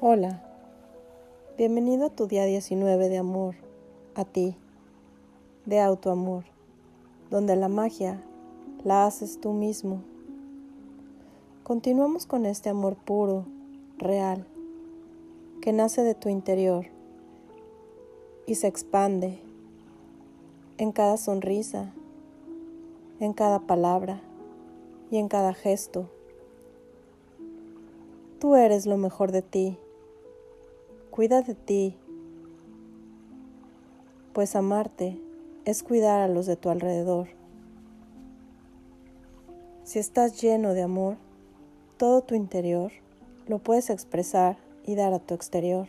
Hola, bienvenido a tu día 19 de amor, a ti, de autoamor, donde la magia la haces tú mismo. Continuamos con este amor puro, real, que nace de tu interior y se expande en cada sonrisa, en cada palabra y en cada gesto. Tú eres lo mejor de ti. Cuida de ti, pues amarte es cuidar a los de tu alrededor. Si estás lleno de amor, todo tu interior lo puedes expresar y dar a tu exterior.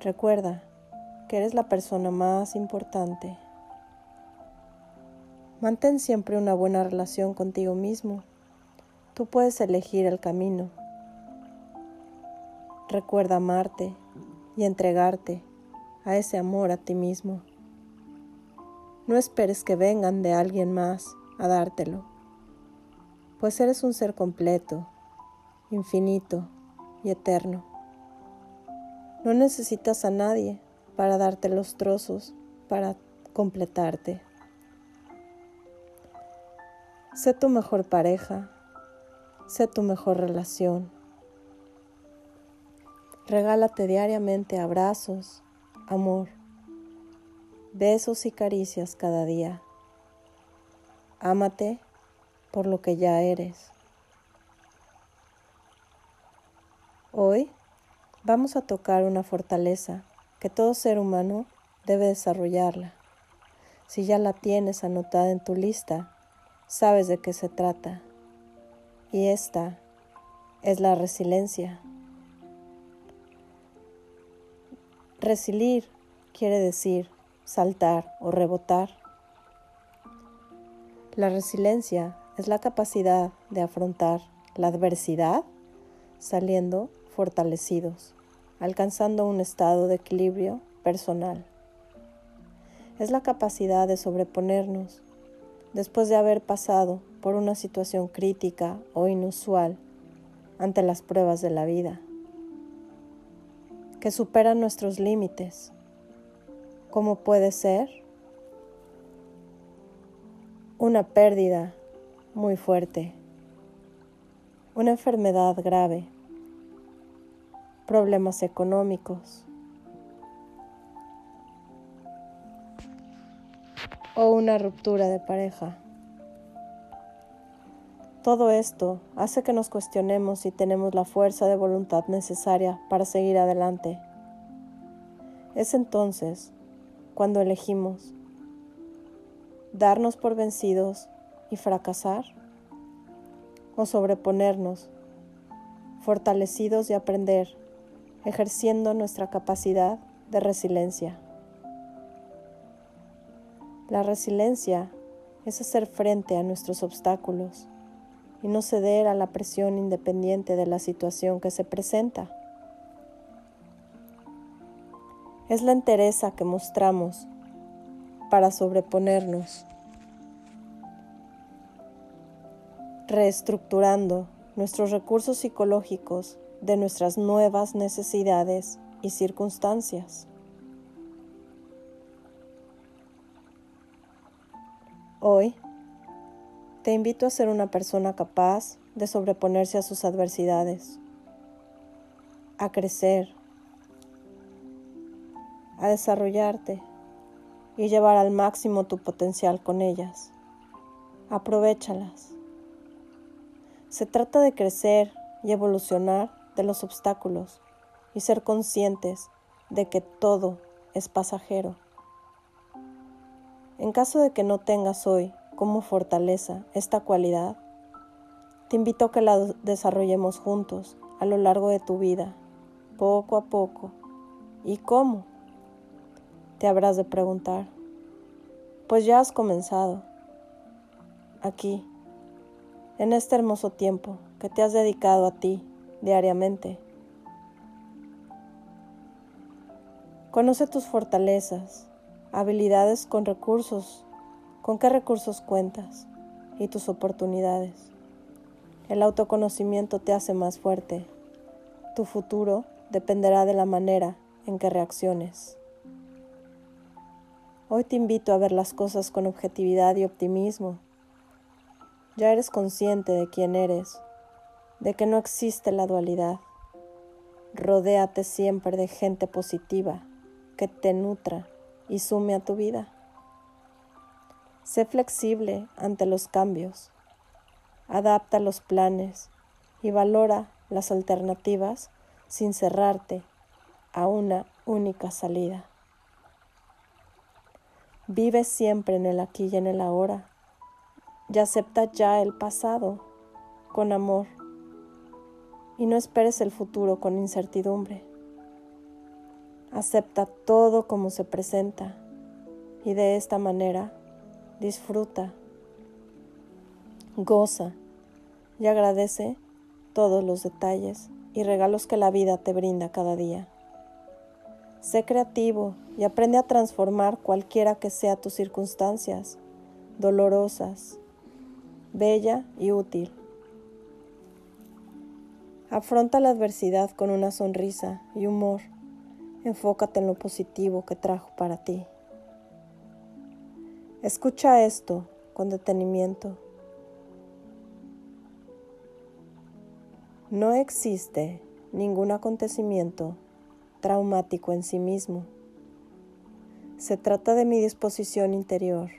Recuerda que eres la persona más importante. Mantén siempre una buena relación contigo mismo. Tú puedes elegir el camino. Recuerda amarte y entregarte a ese amor a ti mismo. No esperes que vengan de alguien más a dártelo, pues eres un ser completo, infinito y eterno. No necesitas a nadie para darte los trozos, para completarte. Sé tu mejor pareja, sé tu mejor relación. Regálate diariamente abrazos, amor, besos y caricias cada día. Ámate por lo que ya eres. Hoy vamos a tocar una fortaleza que todo ser humano debe desarrollarla. Si ya la tienes anotada en tu lista, sabes de qué se trata. Y esta es la resiliencia. Resilir quiere decir saltar o rebotar. La resiliencia es la capacidad de afrontar la adversidad saliendo fortalecidos, alcanzando un estado de equilibrio personal. Es la capacidad de sobreponernos después de haber pasado por una situación crítica o inusual ante las pruebas de la vida, que superan nuestros límites, como puede ser una pérdida muy fuerte, una enfermedad grave, problemas económicos, o una ruptura de pareja. Todo esto hace que nos cuestionemos si tenemos la fuerza de voluntad necesaria para seguir adelante. Es entonces cuando elegimos darnos por vencidos y fracasar o sobreponernos, fortalecidos y aprender, ejerciendo nuestra capacidad de resiliencia. La resiliencia es hacer frente a nuestros obstáculos y no ceder a la presión independiente de la situación que se presenta. Es la entereza que mostramos para sobreponernos, reestructurando nuestros recursos psicológicos de nuestras nuevas necesidades y circunstancias. Hoy te invito a ser una persona capaz de sobreponerse a sus adversidades, a crecer, a desarrollarte y llevar al máximo tu potencial con ellas. Aprovechalas. Se trata de crecer y evolucionar de los obstáculos y ser conscientes de que todo es pasajero. En caso de que no tengas hoy como fortaleza esta cualidad, te invito a que la desarrollemos juntos a lo largo de tu vida, poco a poco. ¿Y cómo? Te habrás de preguntar. Pues ya has comenzado. Aquí, en este hermoso tiempo que te has dedicado a ti diariamente. Conoce tus fortalezas habilidades con recursos, con qué recursos cuentas y tus oportunidades. El autoconocimiento te hace más fuerte, Tu futuro dependerá de la manera en que reacciones. Hoy te invito a ver las cosas con objetividad y optimismo. Ya eres consciente de quién eres, de que no existe la dualidad. Rodéate siempre de gente positiva que te nutra y sume a tu vida. Sé flexible ante los cambios. Adapta los planes y valora las alternativas sin cerrarte a una única salida. Vive siempre en el aquí y en el ahora y acepta ya el pasado con amor y no esperes el futuro con incertidumbre. Acepta todo como se presenta y de esta manera disfruta, goza y agradece todos los detalles y regalos que la vida te brinda cada día. Sé creativo y aprende a transformar cualquiera que sea tus circunstancias, dolorosas, bella y útil. Afronta la adversidad con una sonrisa y humor. Enfócate en lo positivo que trajo para ti. Escucha esto con detenimiento. No existe ningún acontecimiento traumático en sí mismo. Se trata de mi disposición interior,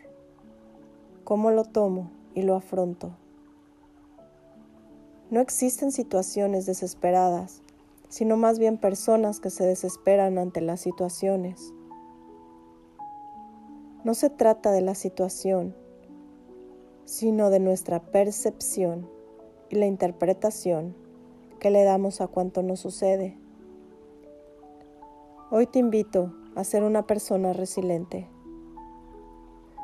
cómo lo tomo y lo afronto. No existen situaciones desesperadas, sino más bien personas que se desesperan ante las situaciones. No se trata de la situación, sino de nuestra percepción y la interpretación que le damos a cuanto nos sucede. Hoy te invito a ser una persona resiliente,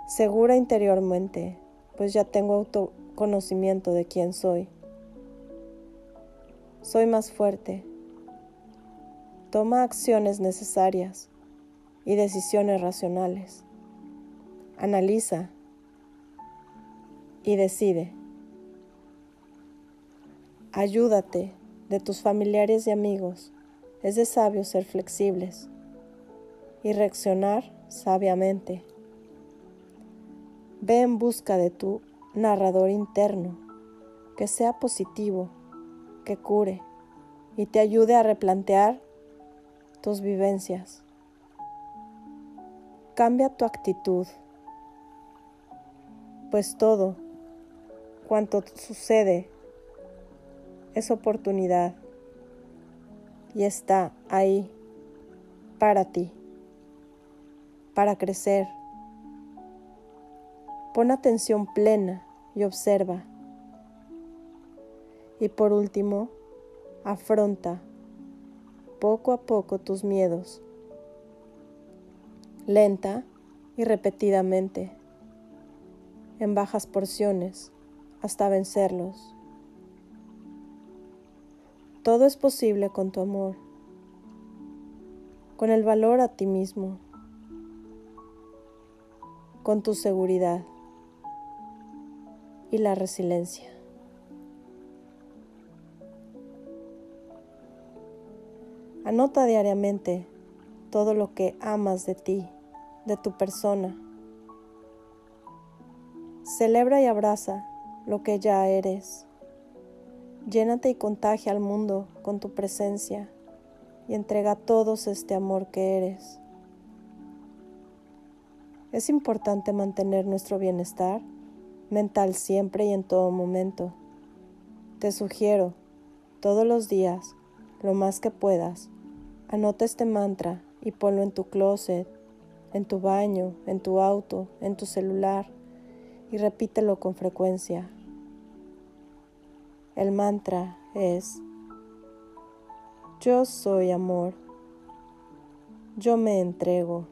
segura interiormente, pues ya tengo autoconocimiento de quién soy. Soy más fuerte. Toma acciones necesarias y decisiones racionales. Analiza y decide. Ayúdate de tus familiares y amigos es de sabio ser flexibles y reaccionar sabiamente. Ve en busca de tu narrador interno, que sea positivo, que cure y te ayude a replantear tus vivencias. Cambia tu actitud, pues todo cuanto sucede es oportunidad y está ahí para ti, para crecer. Pon atención plena y observa. Y por último, afronta poco a poco tus miedos, lenta y repetidamente, en bajas porciones, hasta vencerlos. Todo es posible con tu amor, con el valor a ti mismo, con tu seguridad y la resiliencia. Anota diariamente todo lo que amas de ti, de tu persona. Celebra y abraza lo que ya eres. Llénate y contagia al mundo con tu presencia y entrega a todos este amor que eres. Es importante mantener nuestro bienestar mental siempre y en todo momento. Te sugiero, todos los días, lo más que puedas, anota este mantra y ponlo en tu closet, en tu baño, en tu auto, en tu celular y repítelo con frecuencia. El mantra es, yo soy amor, yo me entrego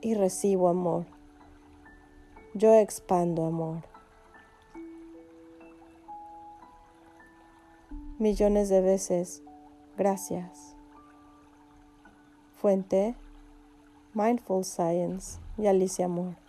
y recibo amor, yo expando amor. Millones de veces, gracias. Fuente, Mindful Science y Alicia Amor.